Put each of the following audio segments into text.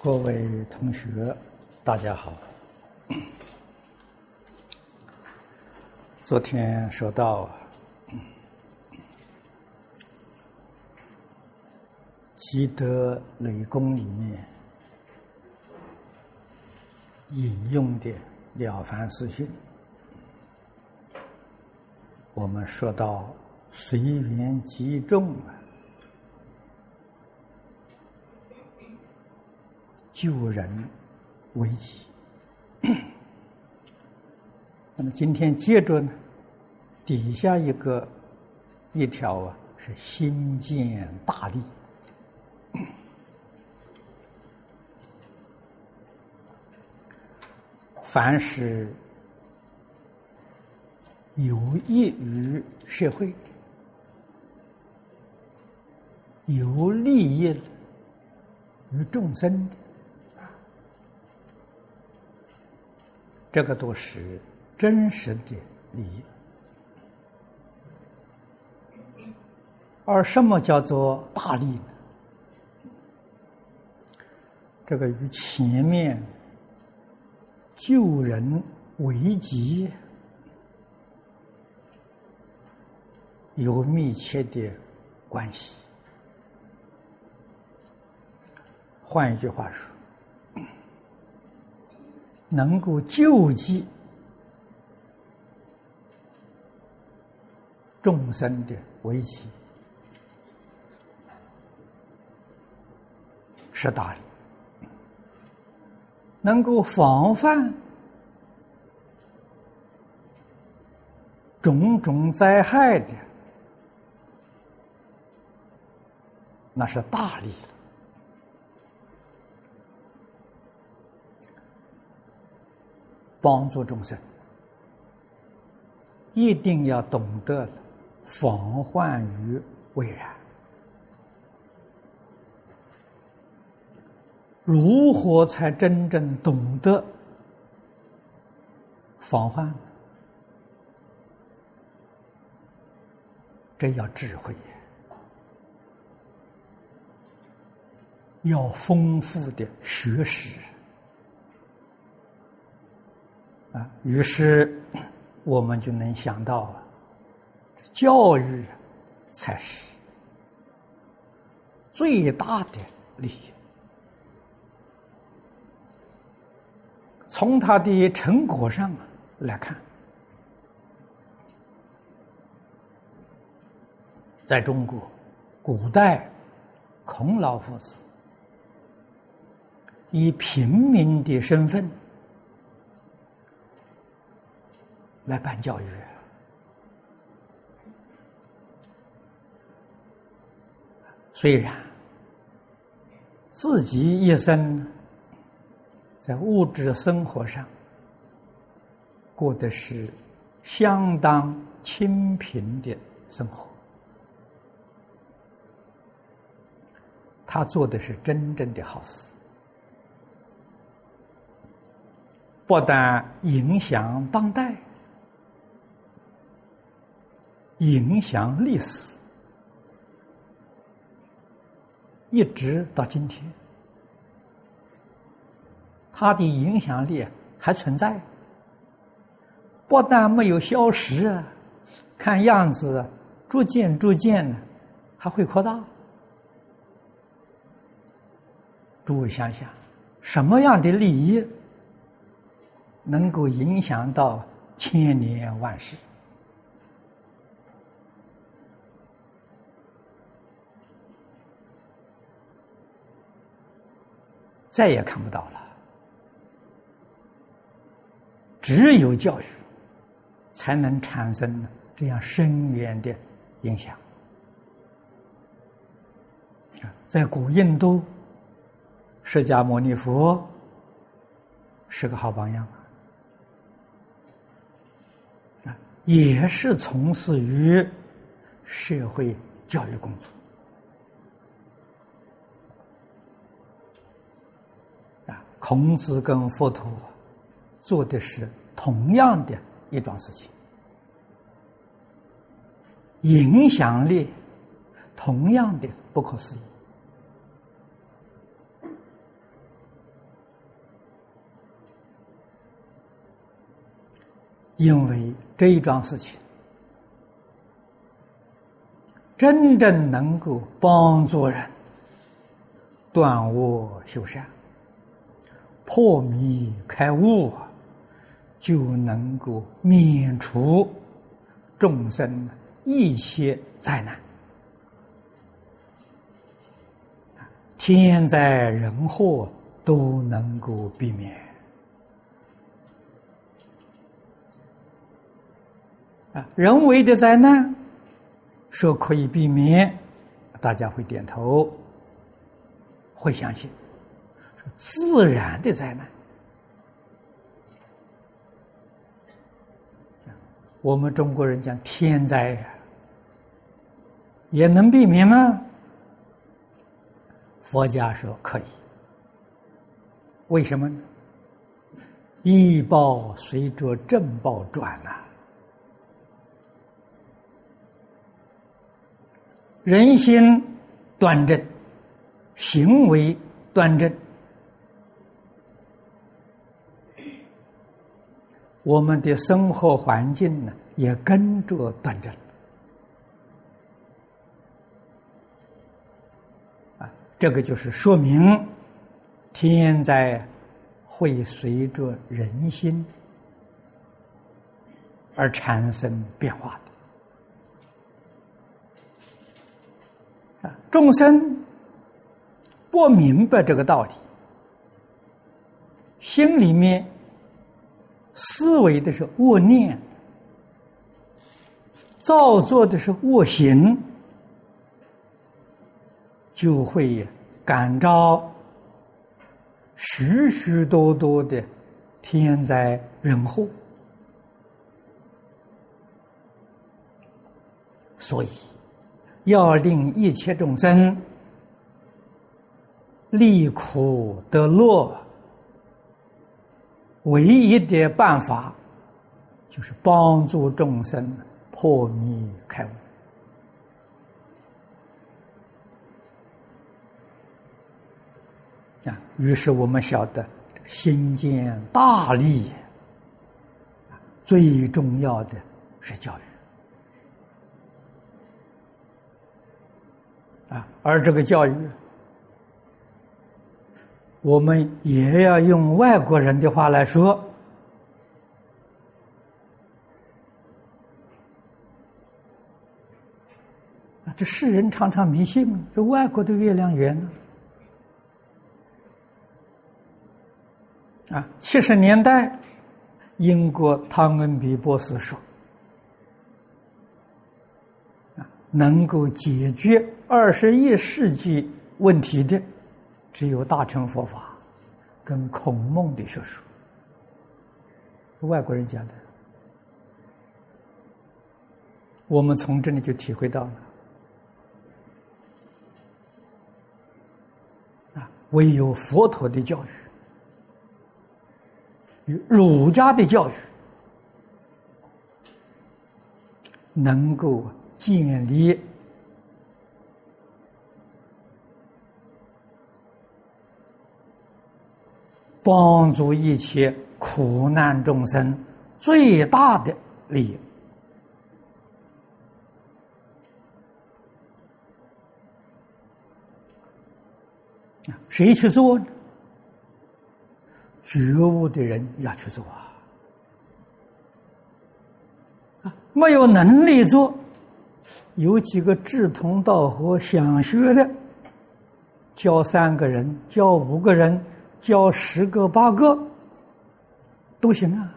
各位同学，大家好。昨天说到积德累功里面引用的《了凡四训》，我们说到随缘集众啊。救人为己。那么今天接着呢，底下一个一条啊，是心见大利。凡是有益于社会、有利益于众生的。这个都是真实的利益，而什么叫做大利呢？这个与前面救人为己有密切的关系。换一句话说。能够救济众生的危机，是大利；能够防范种种灾害的，那是大利。帮助众生，一定要懂得防患于未然。如何才真正懂得防范？这要智慧，要丰富的学识。啊，于是我们就能想到，教育才是最大的利益。从他的成果上来看，在中国古代，孔老夫子以平民的身份。来办教育，虽然自己一生在物质生活上过的是相当清贫的生活，他做的是真正的好事，不但影响当代。影响历史，一直到今天，它的影响力还存在，不但没有消失啊，看样子逐渐逐渐的还会扩大。诸位想想，什么样的利益能够影响到千年万世？再也看不到了。只有教育，才能产生这样深远的影响。在古印度，释迦牟尼佛是个好榜样啊，也是从事于社会教育工作。孔子跟佛陀做的是同样的一桩事情。影响力同样的不可思议。因为这一桩事情真正能够帮助人断我修善。破迷开悟，就能够免除众生一切灾难。天灾人祸都能够避免啊！人为的灾难说可以避免，大家会点头，会相信。自然的灾难，我们中国人讲天灾呀，也能避免吗？佛家说可以，为什么呢？医报随着正报转呐，人心端正，行为端正，我们的生活环境呢也跟着端正。啊这个就是说明，天灾会随着人心而产生变化的。啊，众生不明白这个道理，心里面思维的是恶念，造作的是恶行。就会感召许许多多的天灾人祸，所以要令一切众生离苦得乐，唯一的办法就是帮助众生破迷开悟。啊，于是我们晓得，心建大利，最重要的是教育。啊，而这个教育，我们也要用外国人的话来说，啊，这世人常常迷信，这外国的月亮圆呢。啊，七十年代，英国汤恩比博士说：“啊，能够解决二十一世纪问题的，只有大乘佛法跟孔孟的学说。”外国人讲的，我们从这里就体会到了。啊，唯有佛陀的教育与。儒家的教育能够建立帮助一切苦难众生最大的利益谁去做呢？觉悟的人要去做啊！啊，没有能力做，有几个志同道合、想学的，教三个人、教五个人、教十个、八个都行啊！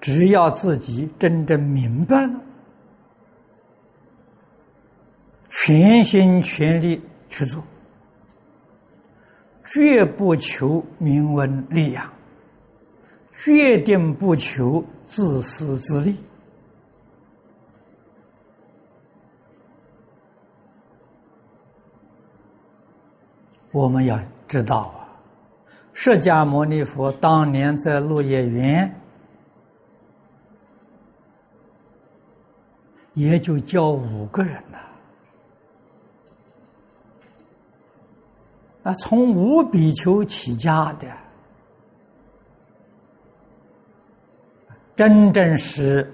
只要自己真正明白了，全心全力去做。绝不求名闻利养，决定不求自私自利。我们要知道啊，释迦牟尼佛当年在落叶园，也就教五个人呐。啊，从五比丘起家的，真正是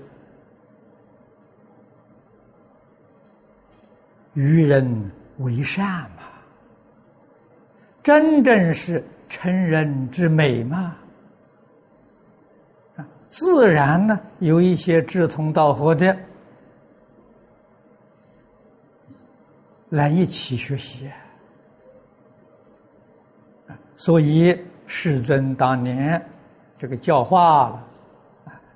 与人为善？真正是成人之美嘛？自然呢，有一些志同道合的来一起学习。所以世尊当年这个教化了，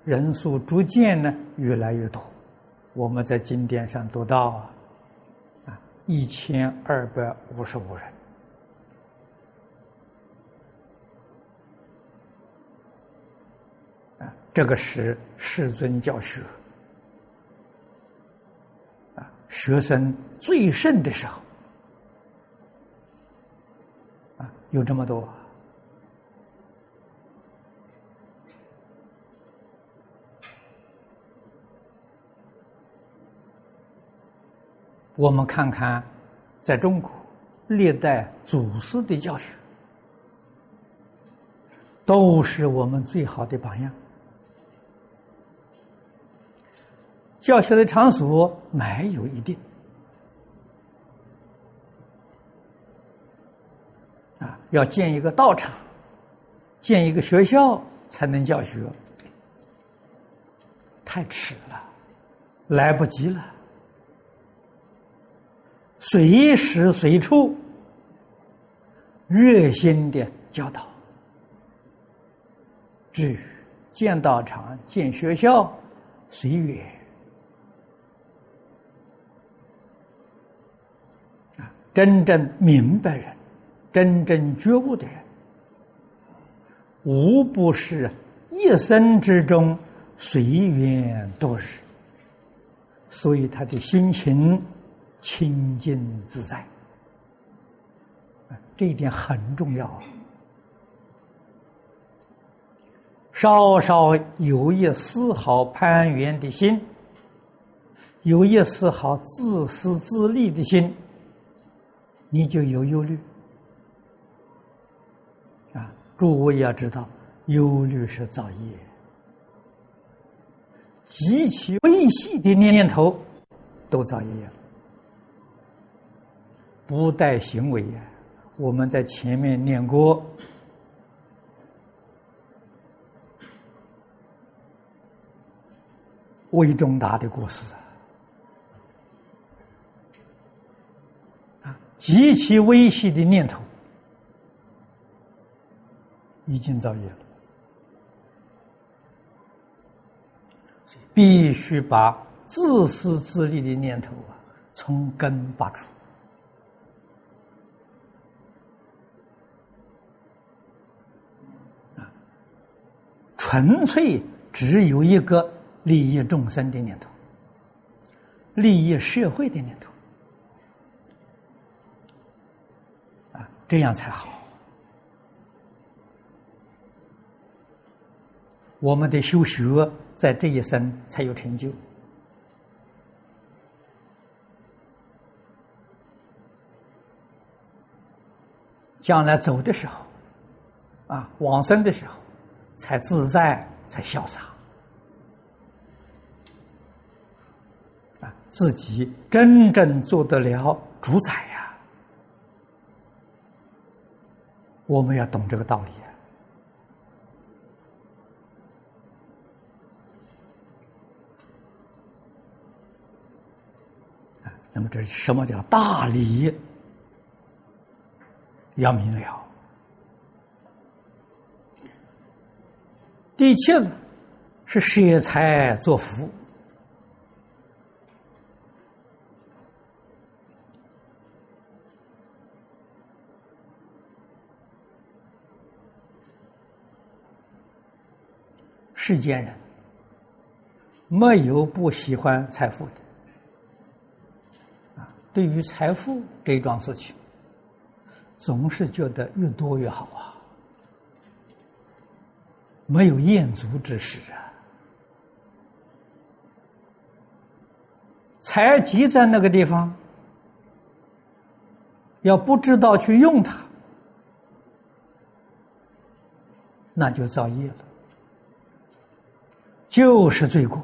人数逐渐呢越来越多。我们在经典上读到啊，啊一千二百五十五人，这个是世尊教学，啊学生最盛的时候。有这么多，我们看看，在中国历代祖师的教学，都是我们最好的榜样。教学的场所没有一定。啊，要建一个道场，建一个学校才能教学，太迟了，来不及了。随时随处，热心的教导。至于建道场、建学校，随缘。真正明白人。真正觉悟的人，无不是一生之中随缘度日，所以他的心情清净自在，这一点很重要。稍稍有一丝毫攀缘的心，有一丝毫自私自利的心，你就有忧虑啊。诸位要知道，忧虑是造业，极其微细的念头都造业了，不带行为呀。我们在前面念过魏忠达的故事极其微细的念头。已经造业了，必须把自私自利的念头啊从根拔除。啊，纯粹只有一个利益众生的念头，利益社会的念头，这样才好。我们的修学在这一生才有成就，将来走的时候，啊，往生的时候，才自在，才潇洒，啊，自己真正做得了主宰呀！我们要懂这个道理啊。那么，这是什么叫大理？要明了。第七呢，是舍财作福。世间人没有不喜欢财富的。对于财富这一桩事情，总是觉得越多越好啊，没有厌足之时啊。财积在那个地方，要不知道去用它，那就造业了。就是罪过。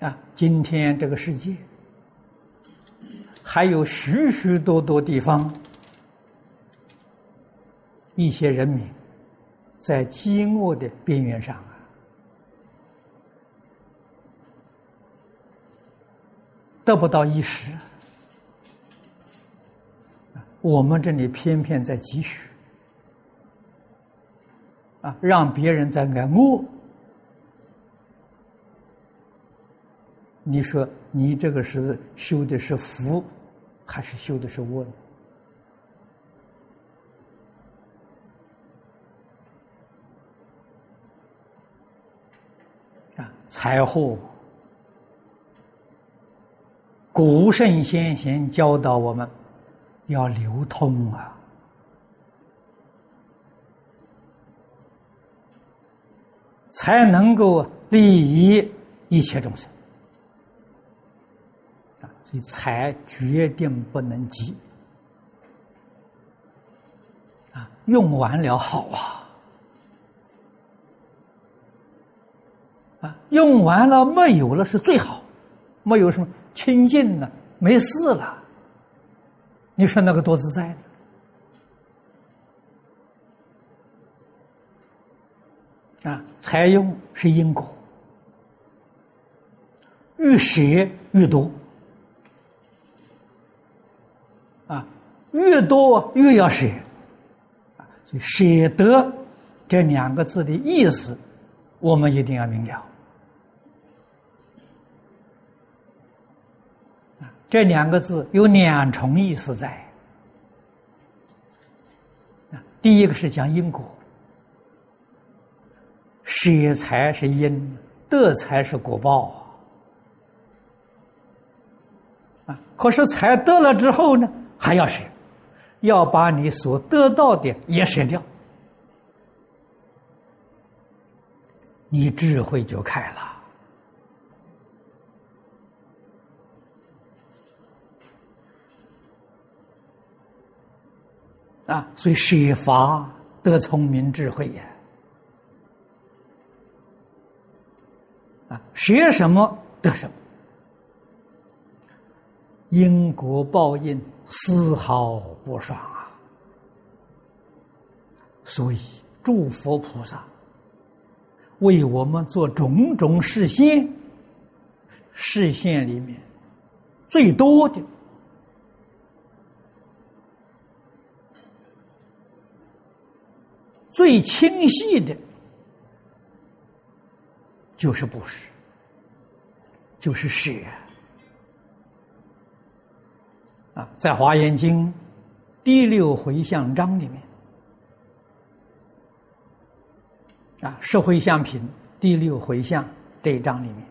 啊，今天这个世界还有许许多多地方，一些人民在饥饿的边缘上啊，得不到衣食。我们这里偏偏在积蓄，啊，让别人在挨饿。你说你这个是修的是福，还是修的是恶呢？啊，财货，古圣先贤教导我们要流通啊，才能够利益一切众生。啊，所以财决定不能积啊，用完了好啊，啊，用完了没有了是最好，没有什么清净了，没事了，你说那个多自在呢？啊，财用是因果，越舍越多。啊越多越要舍，所以舍得这两个字的意思，我们一定要明了。这两个字有两重意思在。第一个是讲因果，舍财是因，得财是果报啊。可是财得了之后呢，还要舍。要把你所得到的也舍掉，你智慧就开了啊！所以舍法得聪明智慧呀！啊，学什么得什么，因果报应。丝毫不爽啊！所以，诸佛菩萨为我们做种种示现，示现里面最多的、最清晰的，就是布施，就是施。在《华严经》第六回向章里面，啊，《十回向品》第六回向这一章里面，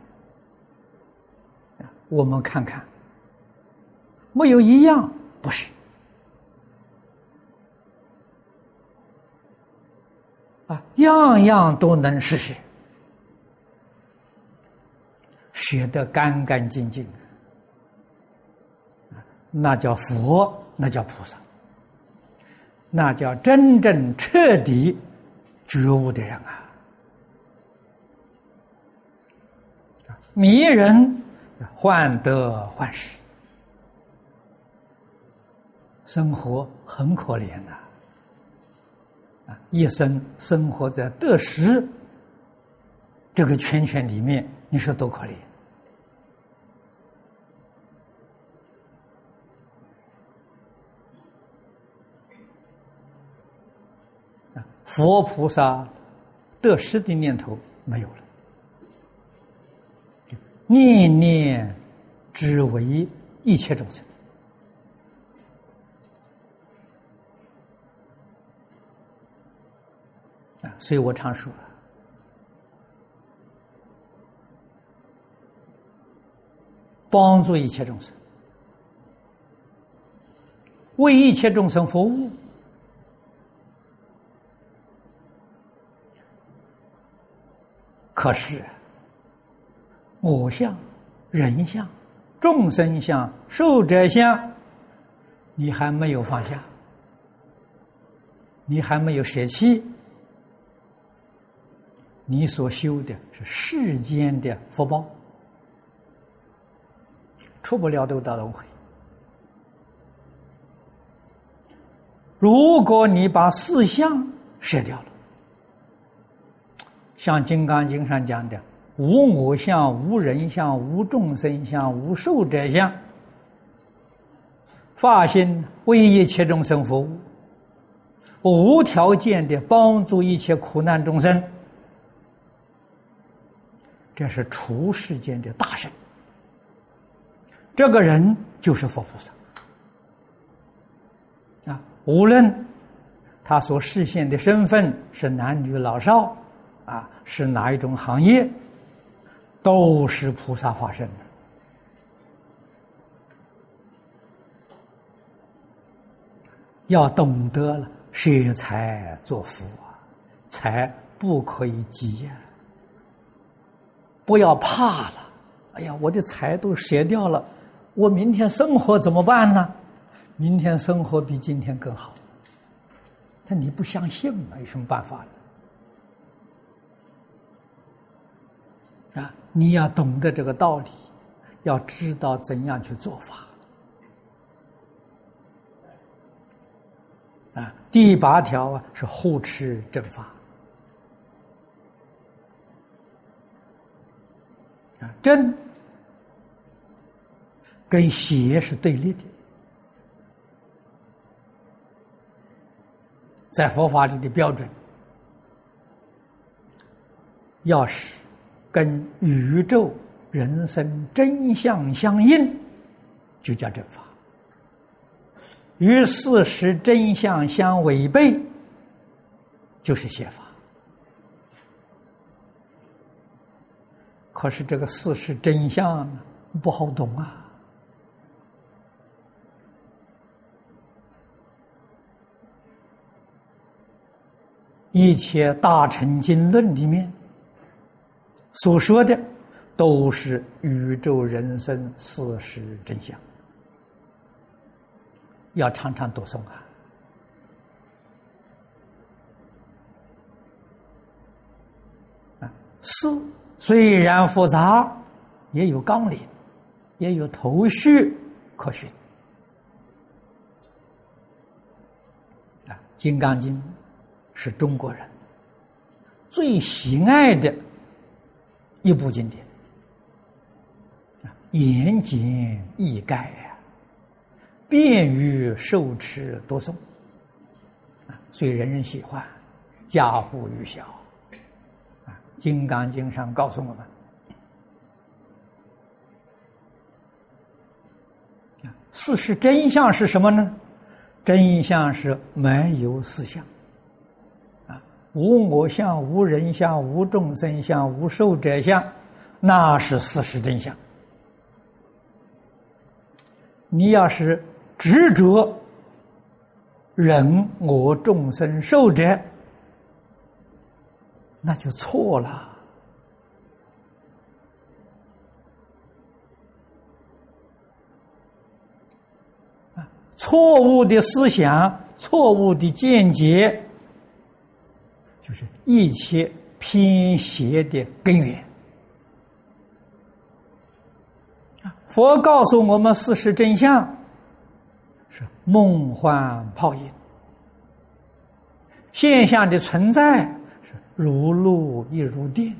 啊，我们看看，没有一样不是，啊，样样都能实现，学得干干净净。那叫佛，那叫菩萨，那叫真正彻底觉悟的人啊！迷人患得患失，生活很可怜呐！啊，一生生活在得失这个圈圈里面，你说多可怜？佛菩萨得失的念头没有了，念念只为一切众生啊！所以我常说，帮助一切众生，为一切众生服务。可是，我相、人相、众生相、寿者相，你还没有放下，你还没有舍弃，你所修的是世间的福报，出不了六道轮回。如果你把四相舍掉了，像《金刚经》上讲的“无我相、无人相、无众生相、无寿者相”，发心为一切众生服务，无条件的帮助一切苦难众生，这是除世间的大神。这个人就是佛菩萨啊。无论他所实现的身份是男女老少，啊，是哪一种行业，都是菩萨化身的。要懂得了舍财作福啊，财不可以积呀，不要怕了。哎呀，我的财都舍掉了，我明天生活怎么办呢？明天生活比今天更好，但你不相信嘛？有什么办法呢？你要懂得这个道理，要知道怎样去做法。啊，第八条啊是护持正法。啊，正跟邪是对立的。在佛法里的标准，要是跟宇宙人生真相相应，就叫正法；与事实真相相违背，就是邪法。可是这个事实真相不好懂啊。一切大乘经论里面所说的，都是宇宙人生事实真相，要常常读诵啊！啊，事虽然复杂，也有纲领，也有头绪可循。啊，《金刚经》。是中国人最喜爱的一部经典，言简意赅呀，便于受持读诵，啊，所以人人喜欢，家喻户晓。啊，《金刚经》上告诉我们，啊事实真相是什么呢？真相是没有四相。无我相、无人相、无众生相、无寿者相，那是事实真相。你要是执着人我众生寿者，那就错了。错误的思想，错误的见解。就是一切偏邪的根源佛告诉我们事实真相是梦幻泡影，现象的存在是如露亦如电。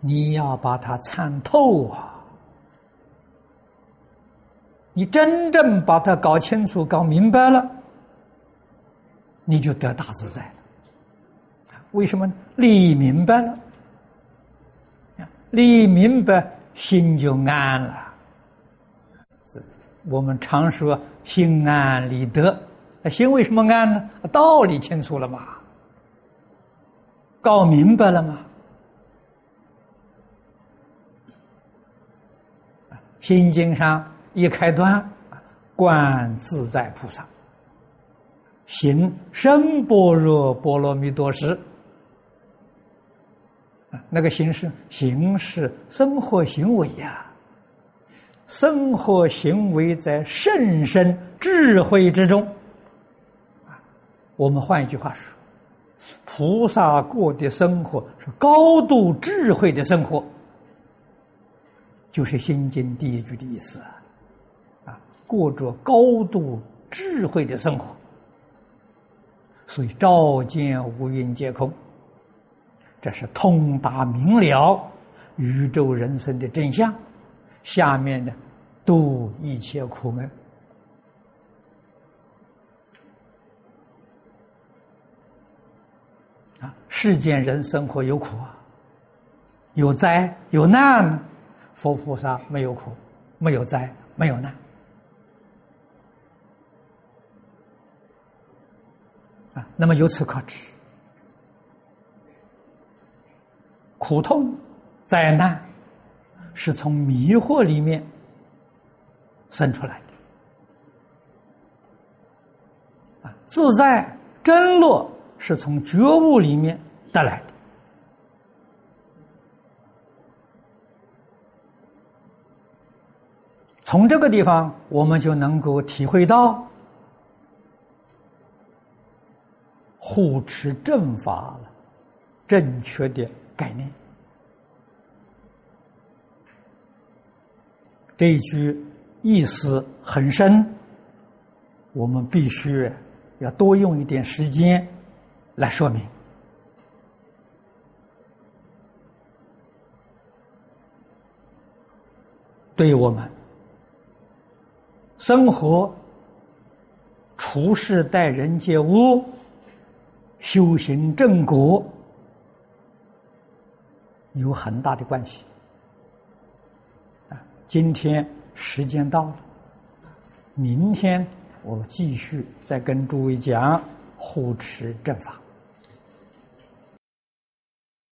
你要把它参透啊！你真正把它搞清楚、搞明白了。你就得大自在了。为什么？呢？利益明白了，利益明白，心就安了。我们常说“心安理得”，心为什么安呢？道理清楚了嘛，搞明白了嘛。心经上一开端，观自在菩萨。行深般若波罗蜜多时，啊，那个行是行是生活行为呀，生活行为在甚深智慧之中，啊，我们换一句话说，菩萨过的生活是高度智慧的生活，就是《心经》第一句的意思！啊，过着高度智慧的生活，所以照见五蕴皆空，这是通达明了宇宙人生的真相。下面呢，度一切苦厄。啊，世间人生活有苦啊，有灾有难，佛菩萨没有苦，没有灾，没有难。啊，那么由此可知，苦痛、灾难是从迷惑里面生出来的，啊，自在真乐。是从觉悟里面得来的。从这个地方，我们就能够体会到护持正法正确的概念。这一句意思很深，我们必须要多用一点时间。来说明，对我们生活、处事、待人接物、修行正果有很大的关系。啊，今天时间到了，明天我继续再跟诸位讲护持正法。